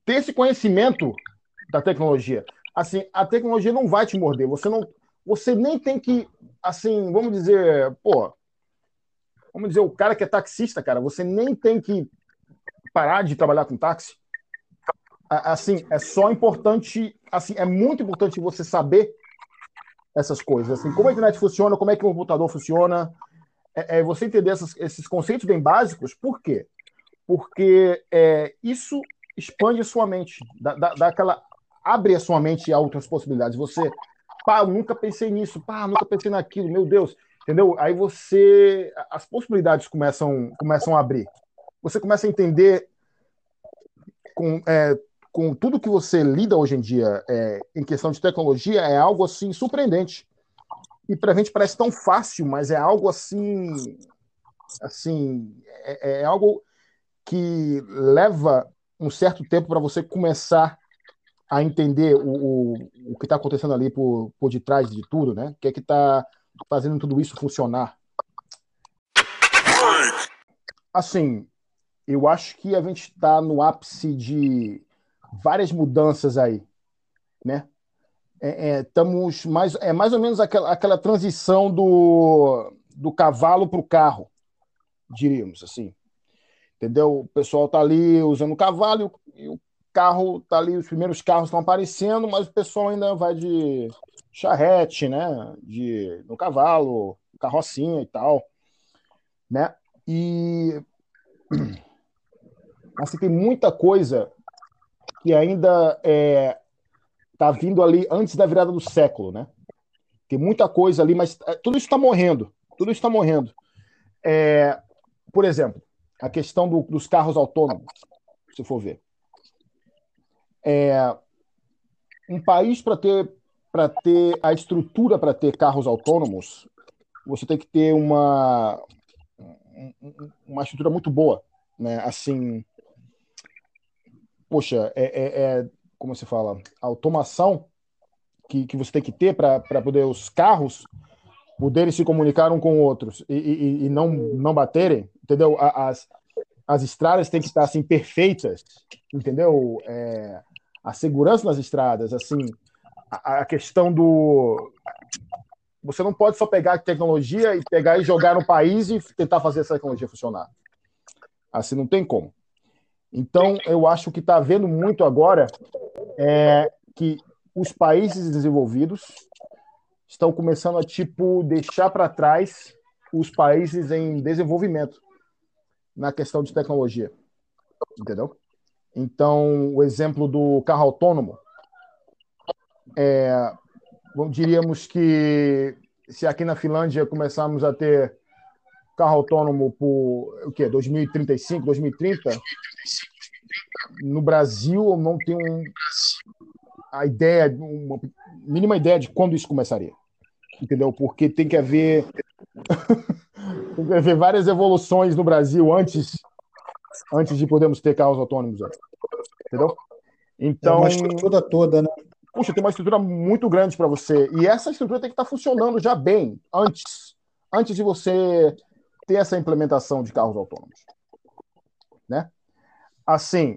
ter esse conhecimento da tecnologia. Assim, a tecnologia não vai te morder. Você não, você nem tem que, assim, vamos dizer, pô, vamos dizer o cara que é taxista, cara, você nem tem que parar de trabalhar com táxi. Assim, é só importante, assim, é muito importante você saber essas coisas. Assim, como a internet funciona, como é que o computador funciona. É, é você entender essas, esses conceitos bem básicos. Por quê? Porque é, isso expande a sua mente, dá, dá, dá, aquela, abre a sua mente a outras possibilidades. Você, pá, nunca pensei nisso, pá, nunca pensei naquilo, meu Deus, entendeu? Aí você, as possibilidades começam, começam a abrir. Você começa a entender com, é, com tudo que você lida hoje em dia é, em questão de tecnologia é algo assim surpreendente. E para a gente parece tão fácil, mas é algo assim, assim, é, é algo que leva um certo tempo para você começar a entender o, o, o que está acontecendo ali por, por detrás de tudo, né? O que é que está fazendo tudo isso funcionar? Assim, eu acho que a gente está no ápice de várias mudanças aí, né? É, é, estamos mais é mais ou menos aquela, aquela transição do, do cavalo para o carro, diríamos assim. Entendeu? O pessoal tá ali usando o cavalo e o, carro tá ali, os primeiros carros estão aparecendo, mas o pessoal ainda vai de charrete, né? De no cavalo, carrocinha e tal, né? E assim tem muita coisa que ainda é, tá vindo ali antes da virada do século, né? Tem muita coisa ali, mas é, tudo isso está morrendo. Tudo isso está morrendo. É, por exemplo, a questão do, dos carros autônomos, se for ver. É, um país para ter para ter a estrutura para ter carros autônomos, você tem que ter uma uma estrutura muito boa, né? Assim, poxa, é, é, é como se fala, automação que, que você tem que ter para poder os carros poderem se comunicar um com outros e, e, e não, não baterem, entendeu? As, as estradas têm que estar assim perfeitas, entendeu? É, a segurança nas estradas, assim, a, a, questão do você não pode só pegar tecnologia e pegar e jogar no país e tentar fazer essa tecnologia funcionar. Assim não tem como. Então, eu acho que está havendo muito agora é que os países desenvolvidos estão começando a tipo deixar para trás os países em desenvolvimento na questão de tecnologia, entendeu? Então, o exemplo do carro autônomo, é, diríamos que se aqui na Finlândia começarmos a ter carro autônomo por o que 2035, 2030, no Brasil eu não tenho a ideia, uma mínima ideia de quando isso começaria. Entendeu? Porque tem que haver tem que haver várias evoluções no Brasil antes antes de podermos ter carros autônomos. Entendeu? Então, é uma estrutura toda, né? Puxa, tem uma estrutura muito grande para você. E essa estrutura tem que estar tá funcionando já bem antes, antes de você ter essa implementação de carros autônomos. Né? Assim,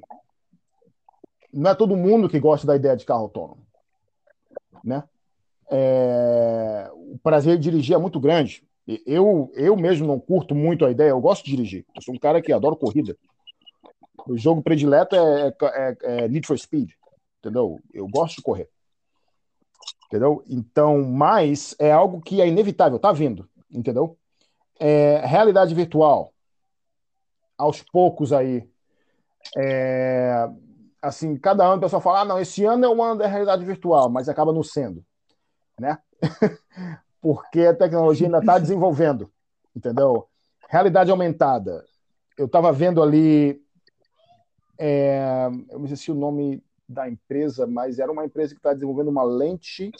não é todo mundo que gosta da ideia de carro autônomo. Né? É... O prazer de dirigir é muito grande. Eu, eu mesmo não curto muito a ideia, eu gosto de dirigir. Eu sou um cara que adoro corrida. O jogo predileto é, é, é, é Need for Speed, entendeu? Eu gosto de correr. Entendeu? Então, mas é algo que é inevitável, tá vindo, entendeu? É, realidade virtual, aos poucos aí, é, assim, cada ano o pessoal fala, ah, não, esse ano é o ano da realidade virtual, mas acaba não sendo, né? Porque a tecnologia ainda está desenvolvendo, entendeu? Realidade aumentada. Eu estava vendo ali, é, eu sei se o nome da empresa, mas era uma empresa que está desenvolvendo uma lente,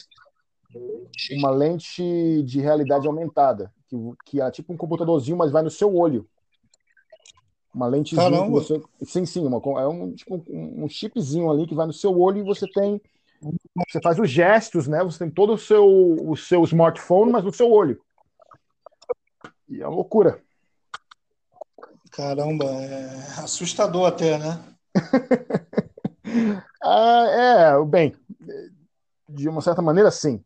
uma lente de realidade aumentada, que, que é tipo um computadorzinho, mas vai no seu olho. Uma lentezinha que você. Sim, sim, uma, é um, tipo, um, chipzinho ali que vai no seu olho e você tem. Você faz os gestos, né? Você tem todo o seu, o seu smartphone, mas no seu olho. E é uma loucura. Caramba, é assustador até, né? ah, é, bem, de uma certa maneira, sim.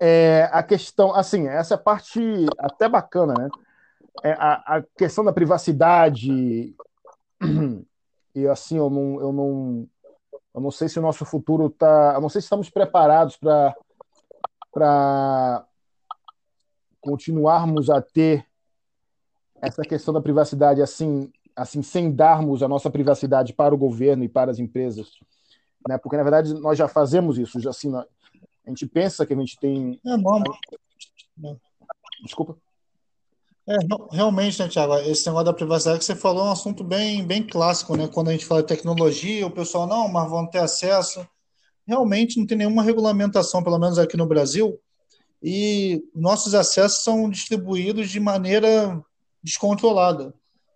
É, a questão, assim, essa é a parte até bacana, né? é, a, a, questão da privacidade e assim eu não, eu não eu não sei se o nosso futuro está eu não sei se estamos preparados para para continuarmos a ter essa questão da privacidade assim assim sem darmos a nossa privacidade para o governo e para as empresas né porque na verdade nós já fazemos isso já assim a gente pensa que a gente tem é, não. desculpa é, realmente, né, Tiago, esse negócio da privacidade que você falou é um assunto bem, bem clássico, né? Quando a gente fala de tecnologia, o pessoal, não, mas vão ter acesso. Realmente não tem nenhuma regulamentação, pelo menos aqui no Brasil, e nossos acessos são distribuídos de maneira descontrolada.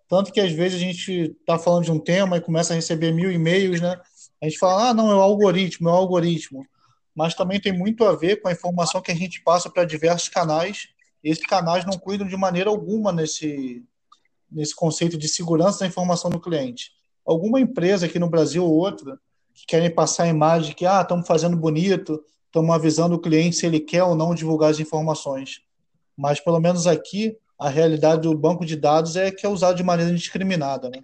Tanto que às vezes a gente está falando de um tema e começa a receber mil e-mails, né? A gente fala, ah, não, é o algoritmo, é o algoritmo. Mas também tem muito a ver com a informação que a gente passa para diversos canais esses canais não cuidam de maneira alguma nesse, nesse conceito de segurança da informação do cliente. Alguma empresa aqui no Brasil ou outra que querem passar a imagem de que ah, estamos fazendo bonito, estamos avisando o cliente se ele quer ou não divulgar as informações. Mas pelo menos aqui a realidade do banco de dados é que é usado de maneira indiscriminada, né?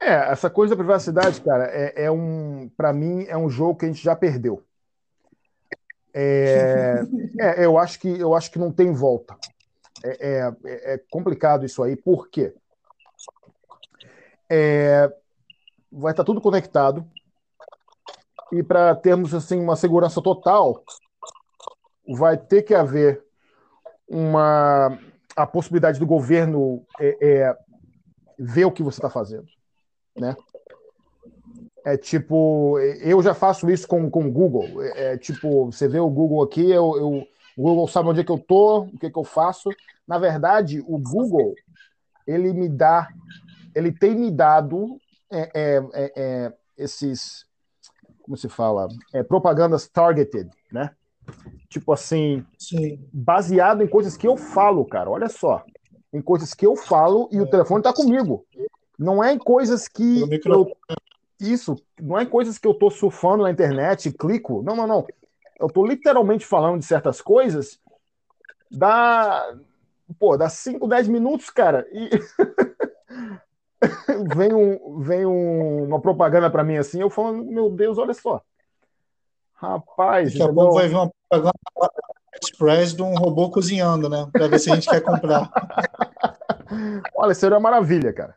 É, essa coisa da privacidade, cara, é, é um, para mim, é um jogo que a gente já perdeu. É, é, eu acho que eu acho que não tem volta. É, é, é complicado isso aí, por quê? É, vai estar tudo conectado e para termos assim uma segurança total, vai ter que haver uma a possibilidade do governo é, ver o que você está fazendo, né? É tipo, eu já faço isso com o Google. É, é, tipo, você vê o Google aqui, eu, eu, o Google sabe onde é que eu tô, o que, que eu faço. Na verdade, o Google ele me dá, ele tem me dado é, é, é, é esses, como se fala, é, propagandas targeted, né? Tipo assim, Sim. baseado em coisas que eu falo, cara. Olha só, em coisas que eu falo e o telefone está comigo. Não é em coisas que eu, isso, não é coisas que eu tô surfando na internet, clico. Não, não, não. Eu tô literalmente falando de certas coisas. Dá, pô, dá 5, 10 minutos, cara, e vem, um, vem um, uma propaganda para mim assim, eu falando, meu Deus, olha só. Rapaz, daqui a pouco vai vir uma propaganda Express de um robô cozinhando, né? Para ver se a gente quer comprar. Olha, seria uma maravilha, cara.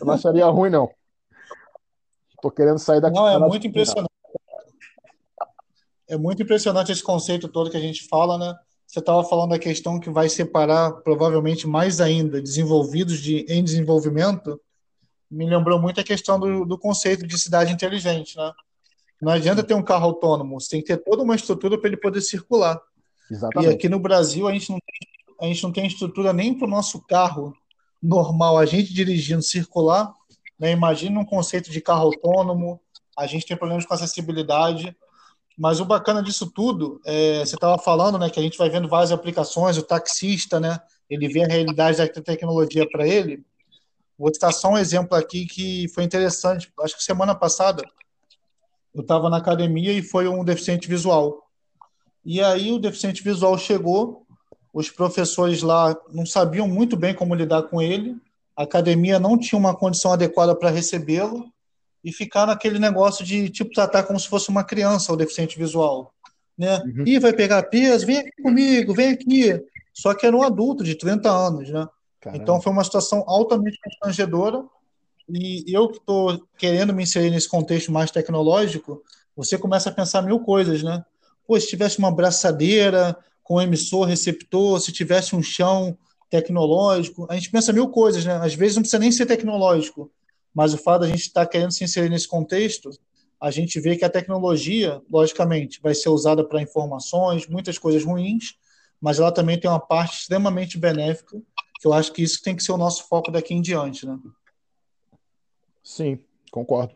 Eu não acharia ruim, não. Tô querendo sair daqui. Não, é muito impressionante. É muito impressionante esse conceito todo que a gente fala, né? Você estava falando da questão que vai separar, provavelmente mais ainda, desenvolvidos de, em desenvolvimento. Me lembrou muito a questão do, do conceito de cidade inteligente, né? Não adianta ter um carro autônomo, você tem que ter toda uma estrutura para ele poder circular. Exatamente. E aqui no Brasil a gente não tem, a gente não tem estrutura nem para o nosso carro normal, a gente dirigindo circular. Né? Imagina um conceito de carro autônomo, a gente tem problemas com acessibilidade. Mas o bacana disso tudo, é, você estava falando, né, que a gente vai vendo várias aplicações, o taxista, né, ele vê a realidade da tecnologia para ele. Vou citar só um exemplo aqui que foi interessante. Acho que semana passada eu estava na academia e foi um deficiente visual. E aí o deficiente visual chegou, os professores lá não sabiam muito bem como lidar com ele, a academia não tinha uma condição adequada para recebê-lo e ficar naquele negócio de tipo tratar como se fosse uma criança o deficiente visual, né? Uhum. E vai pegar peso, vem aqui comigo, vem aqui. Só que era um adulto de 30 anos, né? Caramba. Então foi uma situação altamente constrangedora e eu que estou querendo me inserir nesse contexto mais tecnológico, você começa a pensar mil coisas, né? Pô, se tivesse uma braçadeira com emissor, receptor, se tivesse um chão tecnológico, a gente pensa mil coisas, né? Às vezes não precisa nem ser tecnológico, mas o fato de a gente estar tá querendo se inserir nesse contexto, a gente vê que a tecnologia, logicamente, vai ser usada para informações, muitas coisas ruins, mas ela também tem uma parte extremamente benéfica, que eu acho que isso tem que ser o nosso foco daqui em diante, né? Sim, concordo.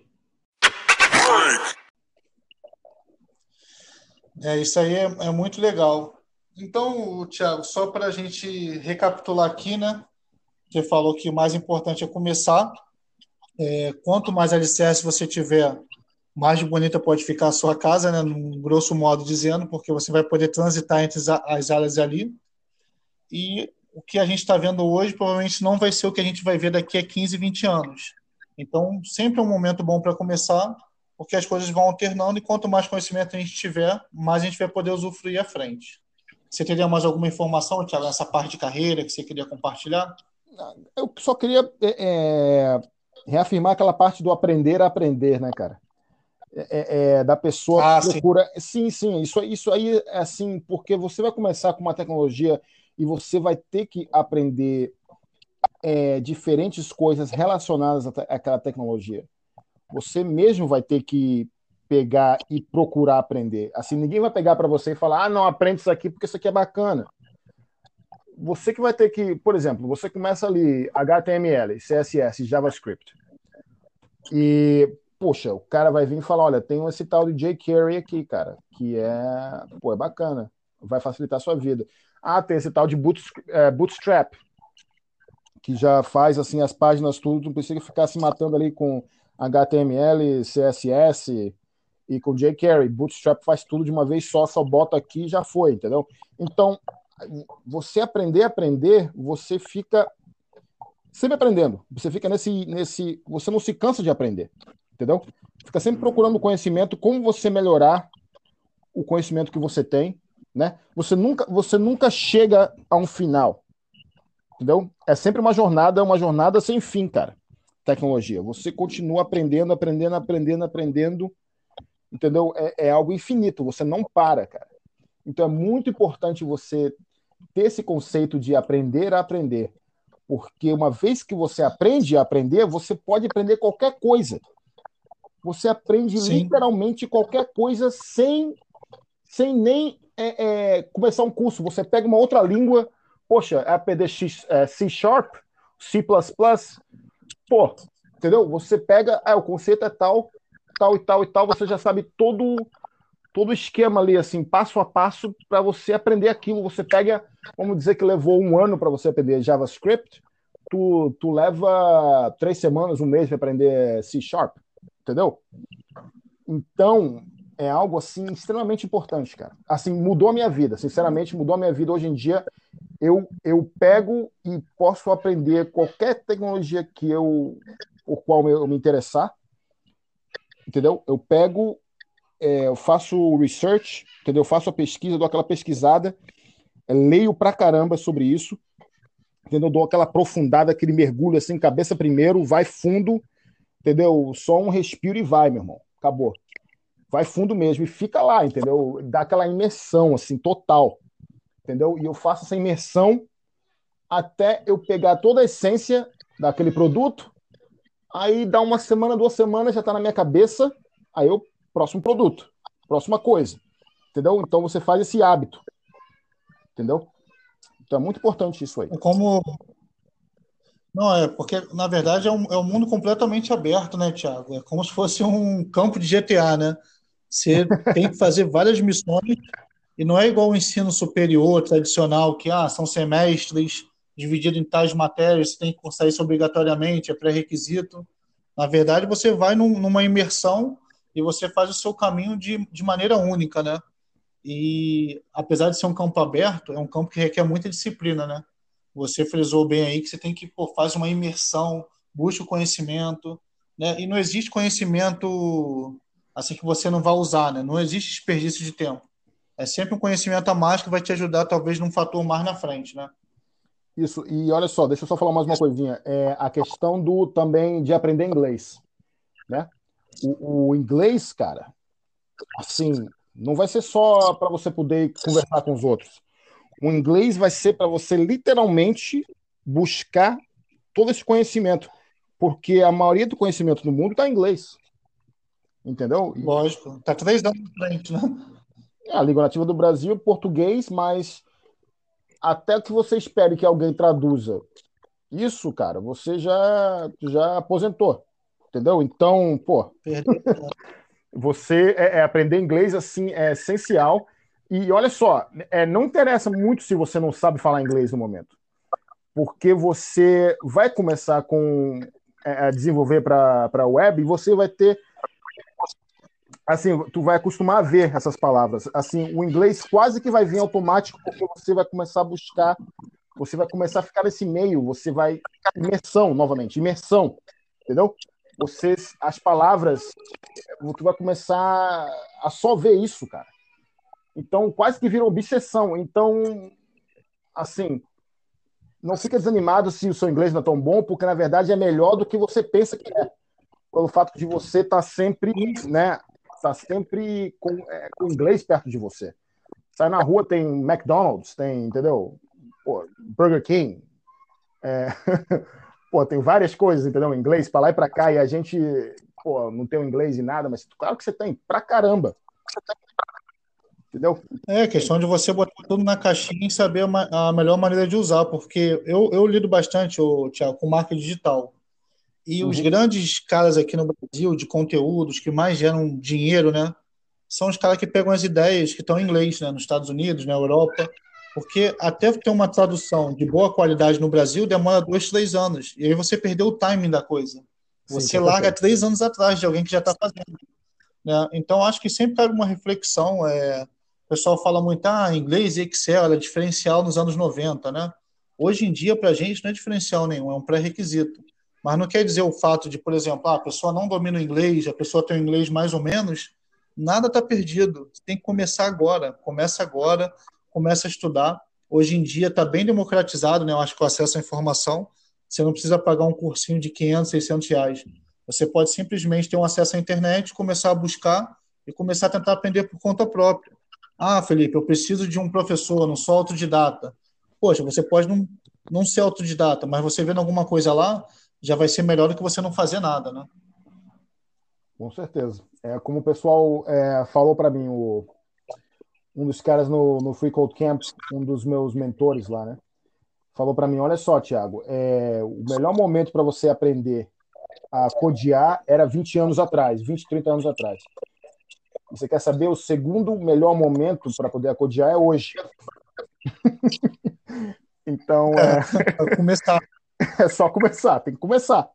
É, isso aí é, é muito legal. Então, Thiago, só para a gente recapitular aqui, né? Você falou que o mais importante é começar. É, quanto mais alicerce você tiver, mais bonita pode ficar a sua casa, né? Num grosso modo dizendo, porque você vai poder transitar entre as áreas ali. E o que a gente está vendo hoje provavelmente não vai ser o que a gente vai ver daqui a 15, 20 anos. Então, sempre é um momento bom para começar, porque as coisas vão alternando e quanto mais conhecimento a gente tiver, mais a gente vai poder usufruir à frente. Você teria mais alguma informação, Tiago, nessa parte de carreira que você queria compartilhar? Eu só queria é, é, reafirmar aquela parte do aprender a aprender, né, cara? É, é, é da pessoa ah, procura. Sim. sim, sim, isso, isso aí é assim, porque você vai começar com uma tecnologia e você vai ter que aprender é, diferentes coisas relacionadas àquela tecnologia. Você mesmo vai ter que pegar e procurar aprender. Assim, ninguém vai pegar para você e falar: ah, não, aprende isso aqui porque isso aqui é bacana. Você que vai ter que, por exemplo, você começa ali HTML, CSS, JavaScript. E, poxa, o cara vai vir e falar: olha, tem esse tal de jQuery aqui, cara, que é, pô, é bacana, vai facilitar a sua vida. Ah, tem esse tal de é, Bootstrap, que já faz assim as páginas tudo, não precisa ficar se matando ali com HTML, CSS e com jQuery. Bootstrap faz tudo de uma vez só, só bota aqui e já foi, entendeu? Então, você aprender a aprender, você fica sempre aprendendo. Você fica nesse, nesse. Você não se cansa de aprender. Entendeu? Fica sempre procurando conhecimento, como você melhorar o conhecimento que você tem, né? Você nunca, você nunca chega a um final. Entendeu? É sempre uma jornada, uma jornada sem fim, cara. Tecnologia. Você continua aprendendo, aprendendo, aprendendo, aprendendo. Entendeu? É, é algo infinito. Você não para, cara. Então é muito importante você ter esse conceito de aprender a aprender. Porque uma vez que você aprende a aprender, você pode aprender qualquer coisa. Você aprende Sim. literalmente qualquer coisa sem, sem nem é, é, começar um curso. Você pega uma outra língua, poxa, APDX, é, C Sharp, C++, pô, entendeu? Você pega, ah, o conceito é tal, tal e tal e tal, você já sabe todo todo o esquema ali, assim, passo a passo, para você aprender aquilo. Você pega, vamos dizer que levou um ano para você aprender JavaScript, tu, tu leva três semanas, um mês para aprender C Sharp, entendeu? Então, é algo assim extremamente importante, cara. Assim, mudou a minha vida, sinceramente, mudou a minha vida. Hoje em dia, eu, eu pego e posso aprender qualquer tecnologia que eu por qual eu me interessar, entendeu? Eu pego, é, eu faço research, entendeu? Eu faço a pesquisa, dou aquela pesquisada, leio pra caramba sobre isso, entendeu? Eu dou aquela aprofundada, aquele mergulho assim, cabeça primeiro, vai fundo, entendeu? Só um respiro e vai, meu irmão. Acabou vai fundo mesmo e fica lá, entendeu? Dá aquela imersão, assim, total, entendeu? E eu faço essa imersão até eu pegar toda a essência daquele produto, aí dá uma semana, duas semanas, já está na minha cabeça, aí eu, próximo produto, próxima coisa, entendeu? Então você faz esse hábito, entendeu? Então é muito importante isso aí. É como... Não, é porque, na verdade, é um, é um mundo completamente aberto, né, Tiago? É como se fosse um campo de GTA, né? Você tem que fazer várias missões e não é igual o ensino superior tradicional, que ah, são semestres dividido em tais matérias, você tem que cursar isso obrigatoriamente, é pré-requisito. Na verdade, você vai num, numa imersão e você faz o seu caminho de, de maneira única, né? E apesar de ser um campo aberto, é um campo que requer muita disciplina, né? Você frisou bem aí que você tem que pô, faz uma imersão, busca o conhecimento, né? E não existe conhecimento assim que você não vai usar, né? Não existe desperdício de tempo. É sempre um conhecimento a mais que vai te ajudar, talvez, num fator mais na frente, né? Isso, e olha só, deixa eu só falar mais uma coisinha. É a questão do também de aprender inglês, né? O, o inglês, cara, assim, não vai ser só para você poder conversar com os outros. O inglês vai ser para você literalmente buscar todo esse conhecimento, porque a maioria do conhecimento no mundo está em inglês. Entendeu? Lógico. Tá três anos na frente, né? É, a língua nativa do Brasil é português, mas até que você espere que alguém traduza isso, cara, você já, já aposentou. Entendeu? Então, pô. você é, é, aprender inglês assim é essencial. E olha só, é, não interessa muito se você não sabe falar inglês no momento. Porque você vai começar com é, a desenvolver para a web e você vai ter assim, tu vai acostumar a ver essas palavras. Assim, o inglês quase que vai vir automático porque você vai começar a buscar, você vai começar a ficar nesse meio, você vai imersão novamente, imersão, entendeu? Você as palavras, tu vai começar a só ver isso, cara. Então, quase que vira obsessão. Então, assim, não fica desanimado se o seu inglês não é tão bom, porque na verdade é melhor do que você pensa que é. Pelo fato de você estar tá sempre, né, está sempre com, é, com inglês perto de você. Sai na rua, tem McDonald's, tem, entendeu? Pô, Burger King. É... pô, tem várias coisas, entendeu? Inglês, para lá e para cá, e a gente, pô, não tem o inglês e nada, mas claro que você tem, pra caramba. Entendeu? É questão de você botar tudo na caixinha e saber a melhor maneira de usar, porque eu, eu lido bastante, o Thiago, com marca digital. E uhum. os grandes caras aqui no Brasil de conteúdos que mais geram dinheiro, né? São os caras que pegam as ideias que estão em inglês, né? Nos Estados Unidos, na Europa. Porque até ter uma tradução de boa qualidade no Brasil demora dois, três anos. E aí você perdeu o timing da coisa. Você Sim, larga três anos atrás de alguém que já está fazendo. Né? Então, acho que sempre cabe uma reflexão. É... O pessoal fala muito, ah, inglês e Excel era diferencial nos anos 90, né? hoje em dia, para a gente, não é diferencial nenhum, é um pré-requisito. Mas não quer dizer o fato de, por exemplo, ah, a pessoa não domina o inglês, a pessoa tem o inglês mais ou menos, nada está perdido. Tem que começar agora. Começa agora, começa a estudar. Hoje em dia está bem democratizado, né? Eu acho que o acesso à informação. Você não precisa pagar um cursinho de 500, 600 reais. Você pode simplesmente ter um acesso à internet, começar a buscar e começar a tentar aprender por conta própria. Ah, Felipe, eu preciso de um professor, não sou autodidata. Poxa, você pode não, não ser autodidata, mas você vendo alguma coisa lá, já vai ser melhor do que você não fazer nada, né? Com certeza. É, como o pessoal é, falou para mim, o, um dos caras no, no Free Code Camp, um dos meus mentores lá, né? Falou para mim: olha só, Thiago, é, o melhor momento para você aprender a codear era 20 anos atrás, 20, 30 anos atrás. Você quer saber o segundo melhor momento para poder codear é hoje. então, é, é começar. É só começar, tem que começar.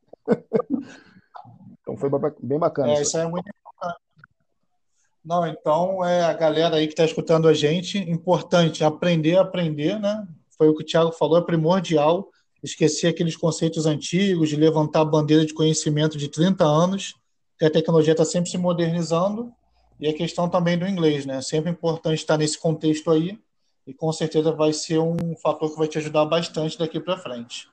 então foi bem bacana. É, isso é muito importante. Não, então é a galera aí que está escutando a gente, importante aprender a aprender, né? Foi o que o Thiago falou, é primordial esquecer aqueles conceitos antigos, de levantar a bandeira de conhecimento de 30 anos, que a tecnologia está sempre se modernizando, e a questão também do inglês, né? Sempre importante estar nesse contexto aí, e com certeza vai ser um fator que vai te ajudar bastante daqui para frente.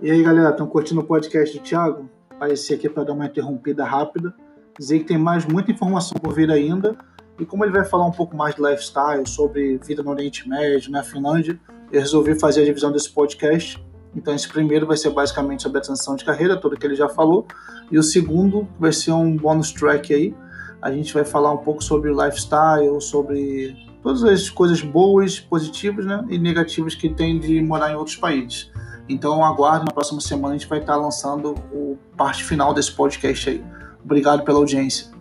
E aí, galera, estão curtindo o podcast do Thiago? Apareci aqui para dar uma interrompida rápida, dizer que tem mais muita informação por vir ainda, e como ele vai falar um pouco mais de lifestyle, sobre vida no Oriente Médio, na Finlândia, eu resolvi fazer a divisão desse podcast. Então, esse primeiro vai ser basicamente sobre a transição de carreira, tudo que ele já falou, e o segundo vai ser um bonus track aí. A gente vai falar um pouco sobre lifestyle, sobre todas as coisas boas, positivas né, e negativas que tem de morar em outros países. Então aguardo, na próxima semana a gente vai estar lançando o parte final desse podcast aí. Obrigado pela audiência.